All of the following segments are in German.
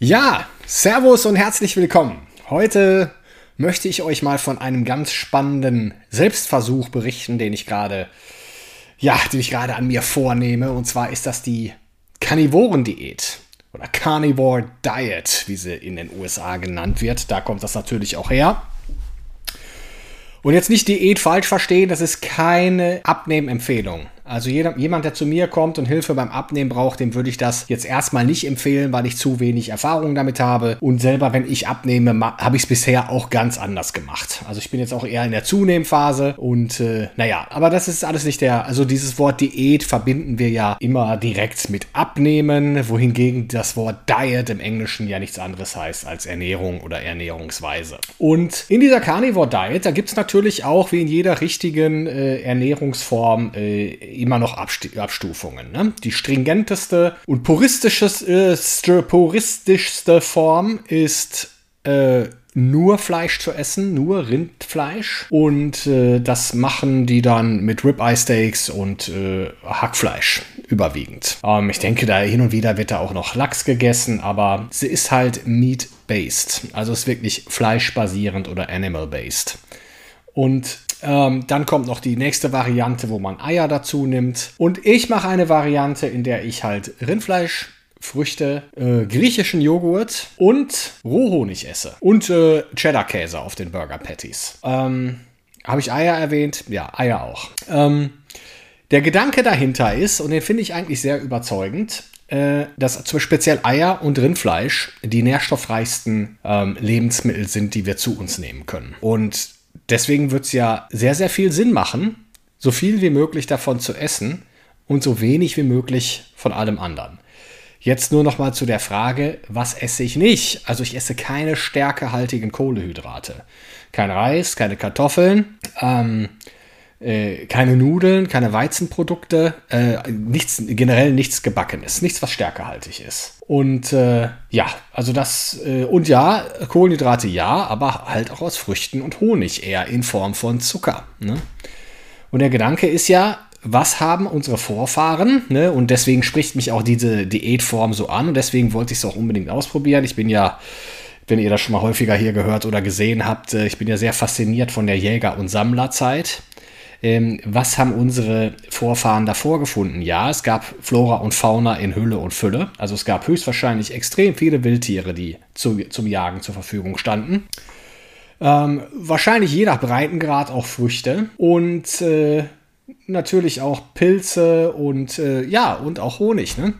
Ja, Servus und herzlich willkommen. Heute möchte ich euch mal von einem ganz spannenden Selbstversuch berichten, den ich gerade, ja, den ich gerade an mir vornehme. Und zwar ist das die Karnivorendiät oder Carnivore Diet, wie sie in den USA genannt wird. Da kommt das natürlich auch her. Und jetzt nicht Diät falsch verstehen, das ist keine Abnehmempfehlung. Also jeder, jemand, der zu mir kommt und Hilfe beim Abnehmen braucht, dem würde ich das jetzt erstmal nicht empfehlen, weil ich zu wenig Erfahrung damit habe. Und selber, wenn ich abnehme, habe ich es bisher auch ganz anders gemacht. Also ich bin jetzt auch eher in der Zunehmphase und äh, naja, aber das ist alles nicht der, also dieses Wort Diät verbinden wir ja immer direkt mit Abnehmen, wohingegen das Wort Diet im Englischen ja nichts anderes heißt als Ernährung oder Ernährungsweise. Und in dieser Carnivore Diet, da gibt es natürlich auch wie in jeder richtigen äh, Ernährungsform äh, immer noch Abstufungen. Ne? Die stringenteste und puristischste, puristischste Form ist äh, nur Fleisch zu essen, nur Rindfleisch. Und äh, das machen die dann mit Ribeye Steaks und äh, Hackfleisch überwiegend. Ähm, ich denke, da hin und wieder wird da auch noch Lachs gegessen, aber sie ist halt meat-based. Also ist wirklich fleischbasierend oder animal-based. Und ähm, dann kommt noch die nächste Variante, wo man Eier dazu nimmt. Und ich mache eine Variante, in der ich halt Rindfleisch Früchte, äh, griechischen Joghurt und Rohhonig esse. Und äh, Cheddar-Käse auf den Burger Patties. Ähm, Habe ich Eier erwähnt? Ja, Eier auch. Ähm, der Gedanke dahinter ist, und den finde ich eigentlich sehr überzeugend, äh, dass speziell Eier und Rindfleisch die nährstoffreichsten ähm, Lebensmittel sind, die wir zu uns nehmen können. Und deswegen wird es ja sehr, sehr viel Sinn machen, so viel wie möglich davon zu essen und so wenig wie möglich von allem anderen. Jetzt nur noch mal zu der Frage, was esse ich nicht? Also ich esse keine stärkehaltigen Kohlehydrate. Kein Reis, keine Kartoffeln, ähm, äh, keine Nudeln, keine Weizenprodukte, äh, nichts, generell nichts Gebackenes, nichts, was stärkehaltig ist. Und äh, ja, also das, äh, und ja, Kohlenhydrate ja, aber halt auch aus Früchten und Honig, eher in Form von Zucker. Ne? Und der Gedanke ist ja, was haben unsere Vorfahren? Ne? Und deswegen spricht mich auch diese Diätform so an und deswegen wollte ich es auch unbedingt ausprobieren. Ich bin ja, wenn ihr das schon mal häufiger hier gehört oder gesehen habt, äh, ich bin ja sehr fasziniert von der Jäger- und Sammlerzeit ähm, was haben unsere Vorfahren davor gefunden? Ja, es gab Flora und Fauna in Hülle und Fülle. Also es gab höchstwahrscheinlich extrem viele Wildtiere, die zu, zum Jagen zur Verfügung standen. Ähm, wahrscheinlich je nach Breitengrad auch Früchte und äh, natürlich auch Pilze und äh, ja, und auch Honig. Ne?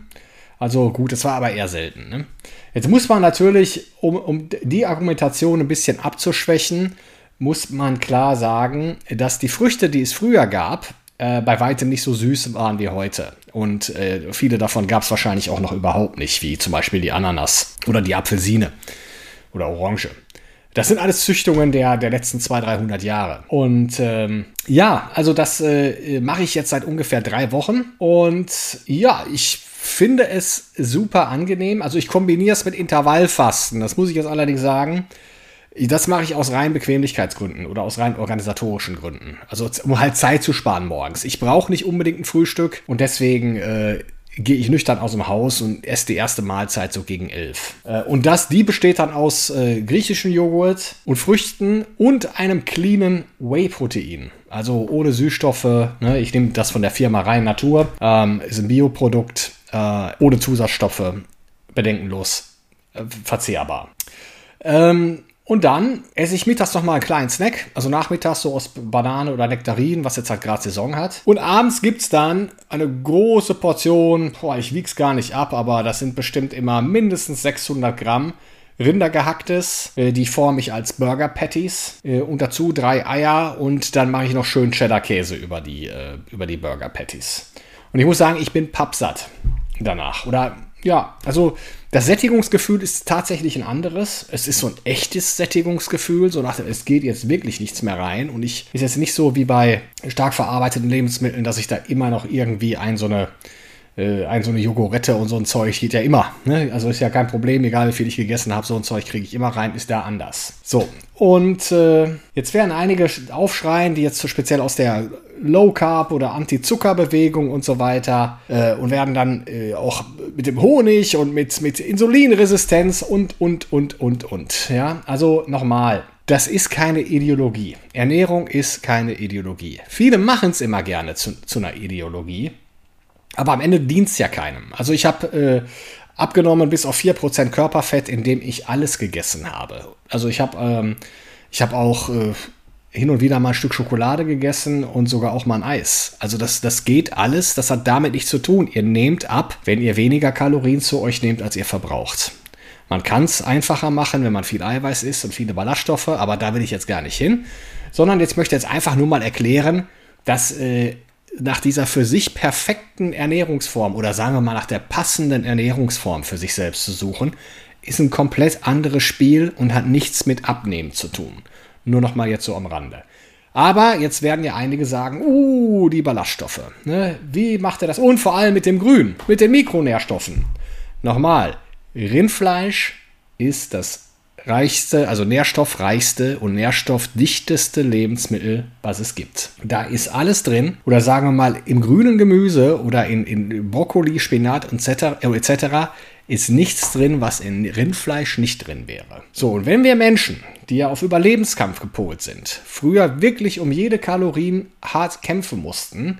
Also gut, das war aber eher selten. Ne? Jetzt muss man natürlich, um, um die Argumentation ein bisschen abzuschwächen, muss man klar sagen, dass die Früchte, die es früher gab, äh, bei weitem nicht so süß waren wie heute. Und äh, viele davon gab es wahrscheinlich auch noch überhaupt nicht, wie zum Beispiel die Ananas oder die Apfelsine oder Orange. Das sind alles Züchtungen der, der letzten 200, 300 Jahre. Und ähm, ja, also das äh, mache ich jetzt seit ungefähr drei Wochen. Und ja, ich finde es super angenehm. Also ich kombiniere es mit Intervallfasten. Das muss ich jetzt allerdings sagen. Das mache ich aus rein Bequemlichkeitsgründen oder aus rein organisatorischen Gründen. Also um halt Zeit zu sparen morgens. Ich brauche nicht unbedingt ein Frühstück und deswegen äh, gehe ich nüchtern aus dem Haus und esse die erste Mahlzeit so gegen elf. Äh, und das, die besteht dann aus äh, griechischem Joghurt und Früchten und einem cleanen Whey-Protein. Also ohne Süßstoffe. Ne? Ich nehme das von der Firma Rein Natur. Ähm, ist ein Bioprodukt äh, ohne Zusatzstoffe. Bedenkenlos äh, verzehrbar. Ähm, und dann esse ich mittags noch mal einen kleinen Snack, also nachmittags so aus Banane oder Nektarinen, was jetzt halt gerade Saison hat. Und abends gibt es dann eine große Portion, boah, ich wieg's gar nicht ab, aber das sind bestimmt immer mindestens 600 Gramm Rindergehacktes. Äh, die forme ich als Burger Patties. Äh, und dazu drei Eier und dann mache ich noch schön Cheddar-Käse über die, äh, über die Burger Patties. Und ich muss sagen, ich bin pappsatt danach. Oder ja, also das Sättigungsgefühl ist tatsächlich ein anderes. Es ist so ein echtes Sättigungsgefühl, so nach es geht jetzt wirklich nichts mehr rein. Und ich ist jetzt nicht so wie bei stark verarbeiteten Lebensmitteln, dass ich da immer noch irgendwie ein so eine äh, ein so eine Jogurette und so ein Zeug geht ja immer. Ne? Also ist ja kein Problem, egal wie viel ich gegessen habe, so ein Zeug kriege ich immer rein, ist da anders. So, und äh, jetzt werden einige aufschreien, die jetzt so speziell aus der Low Carb oder Anti-Zucker-Bewegung und so weiter äh, und werden dann äh, auch mit dem Honig und mit, mit Insulinresistenz und, und, und, und, und. Ja, also nochmal. Das ist keine Ideologie. Ernährung ist keine Ideologie. Viele machen es immer gerne zu, zu einer Ideologie. Aber am Ende dient es ja keinem. Also ich habe äh, abgenommen bis auf 4% Körperfett, indem ich alles gegessen habe. Also ich habe ähm, hab auch äh, hin und wieder mal ein Stück Schokolade gegessen und sogar auch mal ein Eis. Also das, das geht alles, das hat damit nichts zu tun. Ihr nehmt ab, wenn ihr weniger Kalorien zu euch nehmt, als ihr verbraucht. Man kann es einfacher machen, wenn man viel Eiweiß isst und viele Ballaststoffe, aber da will ich jetzt gar nicht hin. Sondern jetzt möchte ich jetzt einfach nur mal erklären, dass äh, nach dieser für sich perfekten Ernährungsform oder sagen wir mal nach der passenden Ernährungsform für sich selbst zu suchen, ist ein komplett anderes Spiel und hat nichts mit Abnehmen zu tun. Nur noch mal jetzt so am Rande. Aber jetzt werden ja einige sagen, uh, die Ballaststoffe. Ne? Wie macht er das? Und vor allem mit dem Grün, mit den Mikronährstoffen. Nochmal, Rindfleisch ist das reichste, also nährstoffreichste und nährstoffdichteste Lebensmittel, was es gibt. Da ist alles drin. Oder sagen wir mal, im grünen Gemüse oder in, in Brokkoli, Spinat etc., etc. ist nichts drin, was in Rindfleisch nicht drin wäre. So, und wenn wir Menschen, die ja auf Überlebenskampf gepolt sind, früher wirklich um jede Kalorien hart kämpfen mussten,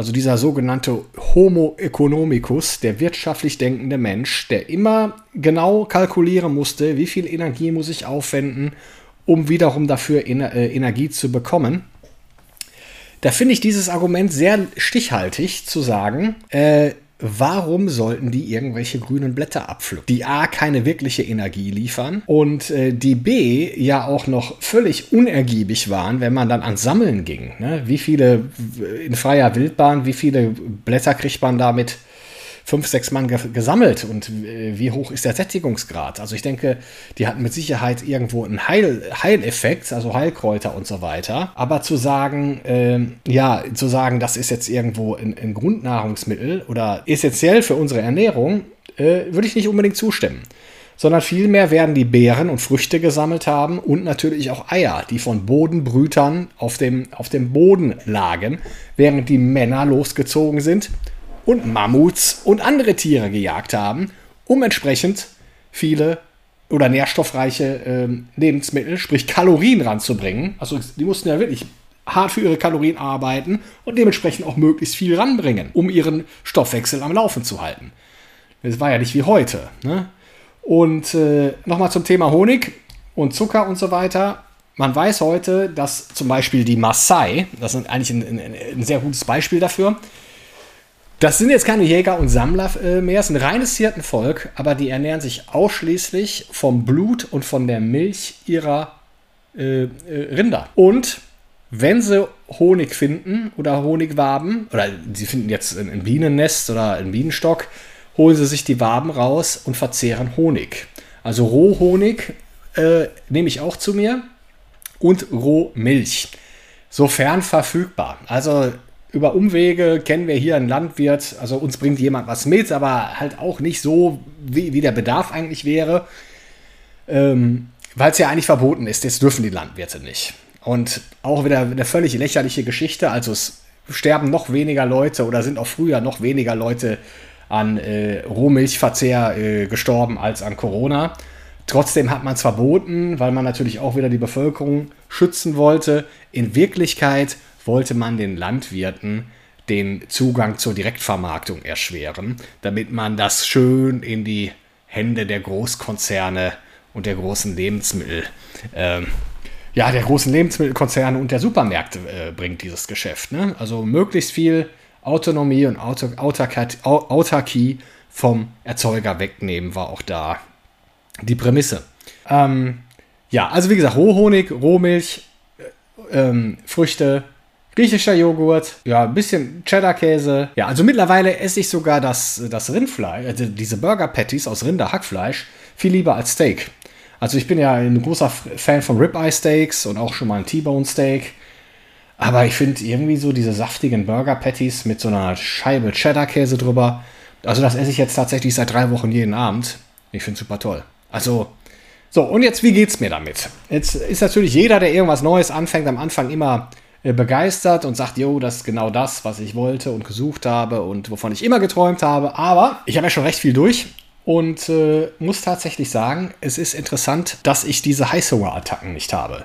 also dieser sogenannte Homo economicus, der wirtschaftlich denkende Mensch, der immer genau kalkulieren musste, wie viel Energie muss ich aufwenden, um wiederum dafür äh, Energie zu bekommen. Da finde ich dieses Argument sehr stichhaltig zu sagen, äh, warum sollten die irgendwelche grünen Blätter abpflücken, die A keine wirkliche Energie liefern und äh, die B ja auch noch völlig unergiebig waren, wenn man dann ans Sammeln ging. Ne? Wie viele in freier Wildbahn, wie viele Blätter kriegt man damit fünf, sechs Mann gesammelt und äh, wie hoch ist der Sättigungsgrad? Also ich denke, die hatten mit Sicherheit irgendwo einen Heil Heileffekt, also Heilkräuter und so weiter. Aber zu sagen, äh, ja, zu sagen, das ist jetzt irgendwo ein, ein Grundnahrungsmittel oder essentiell für unsere Ernährung, äh, würde ich nicht unbedingt zustimmen sondern vielmehr werden die Beeren und Früchte gesammelt haben und natürlich auch Eier, die von Bodenbrütern auf dem, auf dem Boden lagen, während die Männer losgezogen sind und Mammuts und andere Tiere gejagt haben, um entsprechend viele oder nährstoffreiche äh, Lebensmittel, sprich Kalorien ranzubringen. Also die mussten ja wirklich hart für ihre Kalorien arbeiten und dementsprechend auch möglichst viel ranbringen, um ihren Stoffwechsel am Laufen zu halten. Das war ja nicht wie heute. Ne? Und äh, nochmal zum Thema Honig und Zucker und so weiter. Man weiß heute, dass zum Beispiel die Maasai, das ist eigentlich ein, ein, ein sehr gutes Beispiel dafür, das sind jetzt keine Jäger und Sammler äh, mehr, es ist ein reines Hirtenvolk, aber die ernähren sich ausschließlich vom Blut und von der Milch ihrer äh, äh, Rinder. Und wenn sie Honig finden oder Honigwaben, oder sie finden jetzt ein Bienennest oder einen Bienenstock, holen sie sich die Waben raus und verzehren Honig. Also Rohhonig äh, nehme ich auch zu mir und Rohmilch. Sofern verfügbar. Also über Umwege kennen wir hier einen Landwirt, also uns bringt jemand was mit, aber halt auch nicht so, wie, wie der Bedarf eigentlich wäre, ähm, weil es ja eigentlich verboten ist. Jetzt dürfen die Landwirte nicht. Und auch wieder eine völlig lächerliche Geschichte. Also es sterben noch weniger Leute oder sind auch früher noch weniger Leute an äh, Rohmilchverzehr äh, gestorben als an Corona. Trotzdem hat man es verboten, weil man natürlich auch wieder die Bevölkerung schützen wollte. In Wirklichkeit wollte man den Landwirten den Zugang zur Direktvermarktung erschweren, damit man das schön in die Hände der Großkonzerne und der großen Lebensmittel, äh, ja, der großen Lebensmittelkonzerne und der Supermärkte äh, bringt dieses Geschäft. Ne? Also möglichst viel Autonomie und Autarkie vom Erzeuger wegnehmen, war auch da die Prämisse. Ähm, ja, also wie gesagt, Rohhonig, Rohmilch, äh, ähm, Früchte, griechischer Joghurt, ja, ein bisschen Cheddar-Käse. Ja, also mittlerweile esse ich sogar das, das Rindfleisch, also diese Burger-Patties aus Rinder-Hackfleisch, viel lieber als Steak. Also ich bin ja ein großer Fan von Ribeye Steaks und auch schon mal ein T-Bone Steak. Aber ich finde irgendwie so diese saftigen Burger Patties mit so einer Scheibe Cheddar-Käse drüber. Also das esse ich jetzt tatsächlich seit drei Wochen jeden Abend. Ich finde es super toll. Also, so, und jetzt, wie geht's mir damit? Jetzt ist natürlich jeder, der irgendwas Neues anfängt, am Anfang immer begeistert und sagt, jo, das ist genau das, was ich wollte und gesucht habe und wovon ich immer geträumt habe. Aber ich habe ja schon recht viel durch und äh, muss tatsächlich sagen, es ist interessant, dass ich diese Heißhungerattacken nicht habe.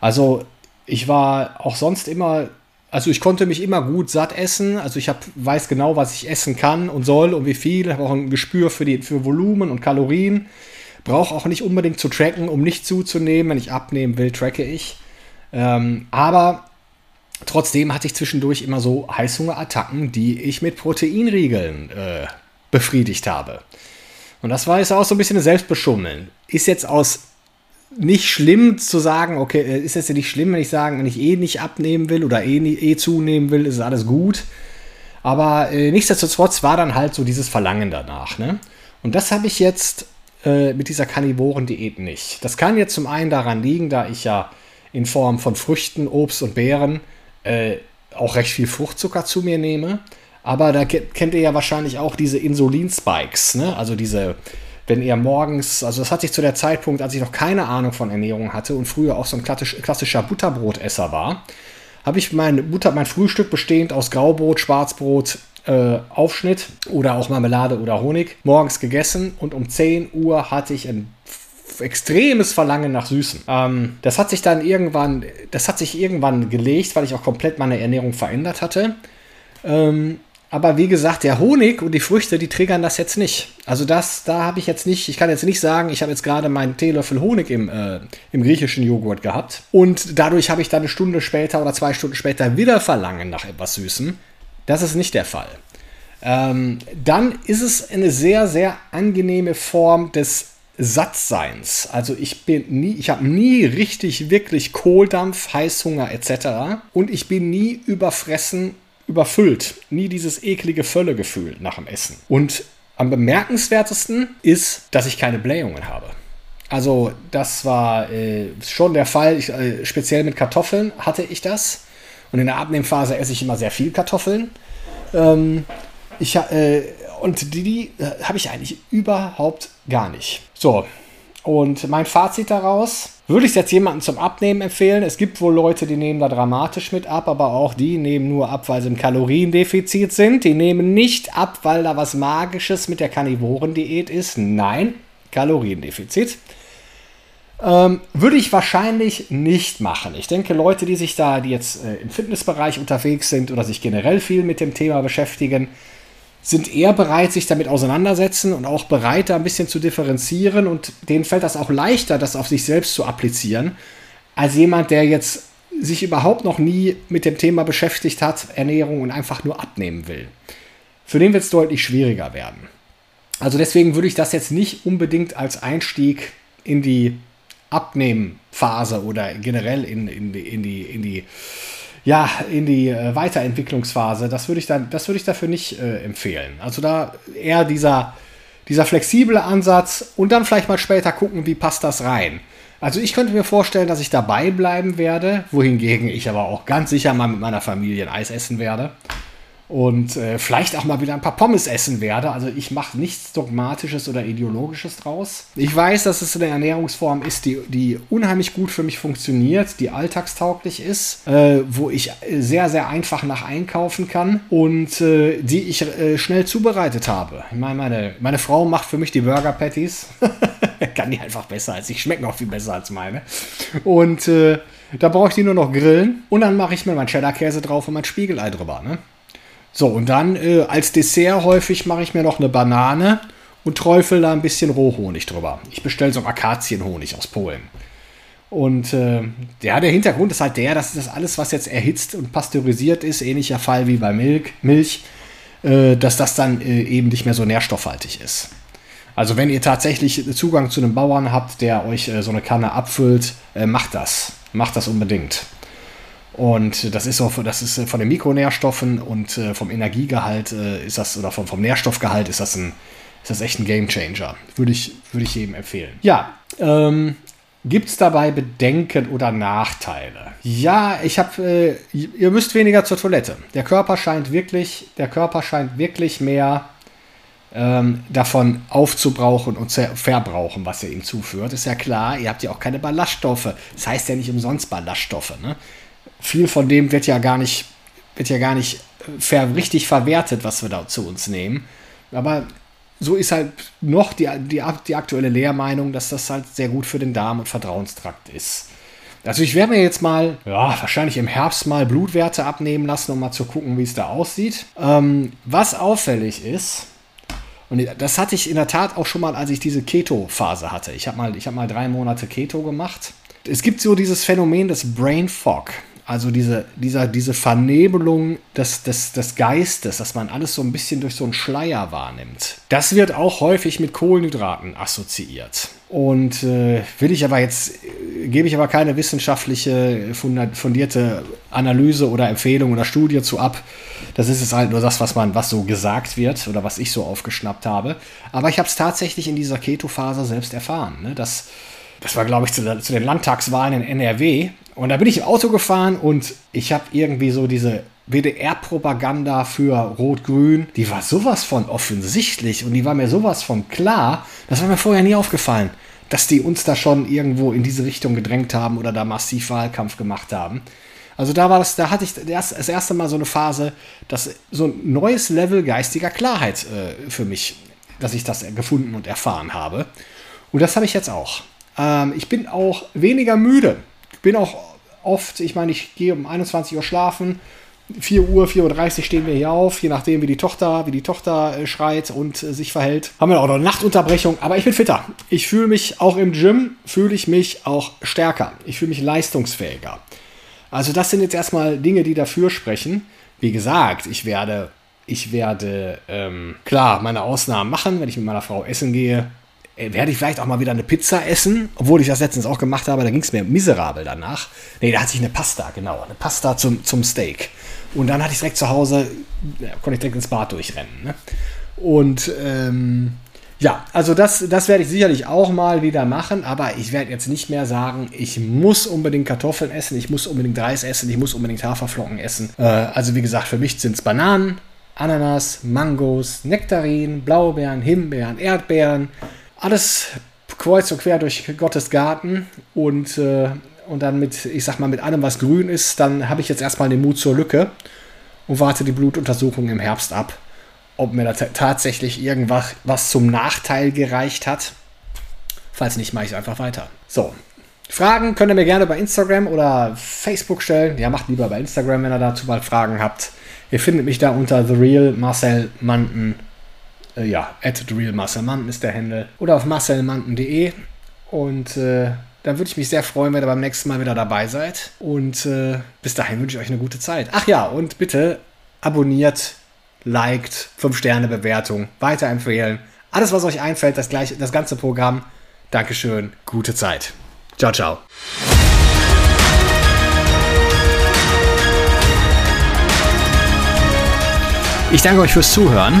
Also ich war auch sonst immer, also ich konnte mich immer gut satt essen. Also ich hab, weiß genau, was ich essen kann und soll und wie viel. Ich habe auch ein Gespür für, die, für Volumen und Kalorien. Brauche auch nicht unbedingt zu tracken, um nicht zuzunehmen. Wenn ich abnehmen will, tracke ich. Ähm, aber trotzdem hatte ich zwischendurch immer so Heißhungerattacken, die ich mit Proteinriegeln äh, befriedigt habe. Und das war jetzt auch so ein bisschen Selbstbeschummeln. Ist jetzt aus nicht schlimm zu sagen, okay, äh, ist es ja nicht schlimm, wenn ich sagen, wenn ich eh nicht abnehmen will oder eh, eh zunehmen will, ist alles gut. Aber äh, nichtsdestotrotz war dann halt so dieses Verlangen danach. Ne? Und das habe ich jetzt äh, mit dieser Karnivoren-Diät nicht. Das kann jetzt zum einen daran liegen, da ich ja in Form von Früchten, Obst und Beeren äh, auch recht viel Fruchtzucker zu mir nehme. Aber da kennt ihr ja wahrscheinlich auch diese Insulinspikes, ne? also diese wenn ihr morgens, also das hatte ich zu der Zeitpunkt, als ich noch keine Ahnung von Ernährung hatte und früher auch so ein klassischer Butterbrotesser war, habe ich mein, Butter, mein Frühstück bestehend aus Graubrot, Schwarzbrot, äh, Aufschnitt oder auch Marmelade oder Honig morgens gegessen und um 10 Uhr hatte ich ein extremes Verlangen nach Süßen. Ähm, das hat sich dann irgendwann, das hat sich irgendwann gelegt, weil ich auch komplett meine Ernährung verändert hatte. Ähm, aber wie gesagt, der Honig und die Früchte, die triggern das jetzt nicht. Also das, da habe ich jetzt nicht, ich kann jetzt nicht sagen, ich habe jetzt gerade meinen Teelöffel Honig im, äh, im griechischen Joghurt gehabt. Und dadurch habe ich dann eine Stunde später oder zwei Stunden später wieder Verlangen nach etwas Süßem. Das ist nicht der Fall. Ähm, dann ist es eine sehr, sehr angenehme Form des Sattseins. Also ich bin nie, ich habe nie richtig, wirklich Kohldampf, Heißhunger etc. Und ich bin nie überfressen überfüllt. Nie dieses eklige Völlegefühl nach dem Essen. Und am bemerkenswertesten ist, dass ich keine Blähungen habe. Also das war äh, schon der Fall. Ich, äh, speziell mit Kartoffeln hatte ich das. Und in der Abnehmphase esse ich immer sehr viel Kartoffeln. Ähm, ich, äh, und die, die äh, habe ich eigentlich überhaupt gar nicht. So, und mein Fazit daraus, würde ich es jetzt jemandem zum Abnehmen empfehlen? Es gibt wohl Leute, die nehmen da dramatisch mit ab, aber auch die nehmen nur ab, weil sie im Kaloriendefizit sind. Die nehmen nicht ab, weil da was Magisches mit der Karnivorendiät ist. Nein, Kaloriendefizit. Ähm, würde ich wahrscheinlich nicht machen. Ich denke, Leute, die sich da, die jetzt äh, im Fitnessbereich unterwegs sind oder sich generell viel mit dem Thema beschäftigen, sind eher bereit, sich damit auseinandersetzen und auch bereit, da ein bisschen zu differenzieren und denen fällt das auch leichter, das auf sich selbst zu applizieren, als jemand, der jetzt sich überhaupt noch nie mit dem Thema beschäftigt hat, Ernährung und einfach nur abnehmen will. Für den wird es deutlich schwieriger werden. Also deswegen würde ich das jetzt nicht unbedingt als Einstieg in die Abnehmphase oder generell in, in, in die, in die ja, in die äh, Weiterentwicklungsphase, das würde ich dann, das würde ich dafür nicht äh, empfehlen. Also da eher dieser, dieser flexible Ansatz und dann vielleicht mal später gucken, wie passt das rein. Also ich könnte mir vorstellen, dass ich dabei bleiben werde, wohingegen ich aber auch ganz sicher mal mit meiner Familie ein Eis essen werde und äh, vielleicht auch mal wieder ein paar Pommes essen werde. Also ich mache nichts Dogmatisches oder Ideologisches draus. Ich weiß, dass es eine Ernährungsform ist, die, die unheimlich gut für mich funktioniert, die alltagstauglich ist, äh, wo ich sehr, sehr einfach nach einkaufen kann und äh, die ich äh, schnell zubereitet habe. Ich meine, meine, meine Frau macht für mich die Burger Patties. kann die einfach besser als ich, schmecken auch viel besser als meine. Und äh, da brauche ich die nur noch grillen und dann mache ich mir mein Cheddar-Käse drauf und mein Spiegelei drüber. Ne? So, und dann äh, als Dessert häufig mache ich mir noch eine Banane und träufel da ein bisschen Rohhonig drüber. Ich bestelle so Akazienhonig aus Polen. Und äh, ja, der Hintergrund ist halt der, dass das alles, was jetzt erhitzt und pasteurisiert ist, ähnlicher Fall wie bei Milch, Milch äh, dass das dann äh, eben nicht mehr so nährstoffhaltig ist. Also wenn ihr tatsächlich Zugang zu einem Bauern habt, der euch äh, so eine Kanne abfüllt, äh, macht das. Macht das unbedingt. Und das ist so, das ist von den Mikronährstoffen und äh, vom Energiegehalt äh, ist das, oder vom, vom Nährstoffgehalt ist das ein, ist das echt ein Gamechanger. Würde ich, würde ich jedem empfehlen. Ja, ähm, Gibt es dabei Bedenken oder Nachteile? Ja, ich habe, äh, ihr müsst weniger zur Toilette. Der Körper scheint wirklich, der Körper scheint wirklich mehr ähm, davon aufzubrauchen und zu verbrauchen, was ihr ihm zuführt. Ist ja klar, ihr habt ja auch keine Ballaststoffe. Das heißt ja nicht umsonst Ballaststoffe. Ne? Viel von dem wird ja gar nicht, wird ja gar nicht äh, ver richtig verwertet, was wir da zu uns nehmen. Aber so ist halt noch die, die, die aktuelle Lehrmeinung, dass das halt sehr gut für den Darm und Vertrauenstrakt ist. Also ich werde mir jetzt mal, ja, wahrscheinlich im Herbst mal Blutwerte abnehmen lassen, um mal zu gucken, wie es da aussieht. Ähm, was auffällig ist, und das hatte ich in der Tat auch schon mal, als ich diese Keto-Phase hatte. Ich habe mal, hab mal drei Monate Keto gemacht. Es gibt so dieses Phänomen des Brain Fog. Also diese, dieser, diese Vernebelung des, des, des Geistes, dass man alles so ein bisschen durch so einen Schleier wahrnimmt. Das wird auch häufig mit Kohlenhydraten assoziiert. Und äh, will ich aber jetzt, gebe ich aber keine wissenschaftliche, fundierte Analyse oder Empfehlung oder Studie zu ab. Das ist es halt nur das, was man, was so gesagt wird oder was ich so aufgeschnappt habe. Aber ich habe es tatsächlich in dieser Keto-Phase selbst erfahren, ne? dass das war, glaube ich, zu, zu, den Landtagswahlen in NRW. Und da bin ich im Auto gefahren und ich habe irgendwie so diese WDR-Propaganda für Rot-Grün, die war sowas von offensichtlich und die war mir sowas von klar. Das war mir vorher nie aufgefallen, dass die uns da schon irgendwo in diese Richtung gedrängt haben oder da massiv Wahlkampf gemacht haben. Also da war das, da hatte ich das, das erste Mal so eine Phase, dass so ein neues Level geistiger Klarheit äh, für mich, dass ich das gefunden und erfahren habe. Und das habe ich jetzt auch. Ähm, ich bin auch weniger müde. Bin auch oft, ich meine, ich gehe um 21 Uhr schlafen. 4 Uhr, 4.30 Uhr stehen wir hier auf, je nachdem, wie die Tochter, wie die Tochter äh, schreit und äh, sich verhält. Haben wir auch noch eine Nachtunterbrechung, aber ich bin fitter. Ich fühle mich auch im Gym, fühle ich mich auch stärker. Ich fühle mich leistungsfähiger. Also das sind jetzt erstmal Dinge, die dafür sprechen. Wie gesagt, ich werde, ich werde ähm, klar meine Ausnahmen machen, wenn ich mit meiner Frau essen gehe. Äh, werde ich vielleicht auch mal wieder eine Pizza essen, obwohl ich das letztens auch gemacht habe, da ging es mir miserabel danach. Nee, da hatte ich eine Pasta, genau, eine Pasta zum, zum Steak. Und dann hatte ich direkt zu Hause, ja, konnte ich direkt ins Bad durchrennen. Ne? Und ähm, ja, also das, das werde ich sicherlich auch mal wieder machen, aber ich werde jetzt nicht mehr sagen, ich muss unbedingt Kartoffeln essen, ich muss unbedingt Reis essen, ich muss unbedingt Haferflocken essen. Äh, also wie gesagt, für mich sind es Bananen, Ananas, Mangos, Nektarinen, Blaubeeren, Himbeeren, Erdbeeren, alles kreuz und quer durch Gottes Garten und, äh, und dann mit, ich sag mal, mit allem, was grün ist, dann habe ich jetzt erstmal den Mut zur Lücke und warte die Blutuntersuchung im Herbst ab, ob mir da tatsächlich irgendwas was zum Nachteil gereicht hat. Falls nicht, mache ich es einfach weiter. So. Fragen könnt ihr mir gerne bei Instagram oder Facebook stellen. Ja, macht lieber bei Instagram, wenn ihr dazu mal Fragen habt. Ihr findet mich da unter The Real Marcel Manten äh, ja, at realmarcelmanten ist der Handle. Oder auf marcelmanten.de. Und äh, dann würde ich mich sehr freuen, wenn ihr beim nächsten Mal wieder dabei seid. Und äh, bis dahin wünsche ich euch eine gute Zeit. Ach ja, und bitte abonniert, liked, 5-Sterne-Bewertung, weiterempfehlen. Alles, was euch einfällt, das, gleiche, das ganze Programm. Dankeschön, gute Zeit. Ciao, ciao. Ich danke euch fürs Zuhören.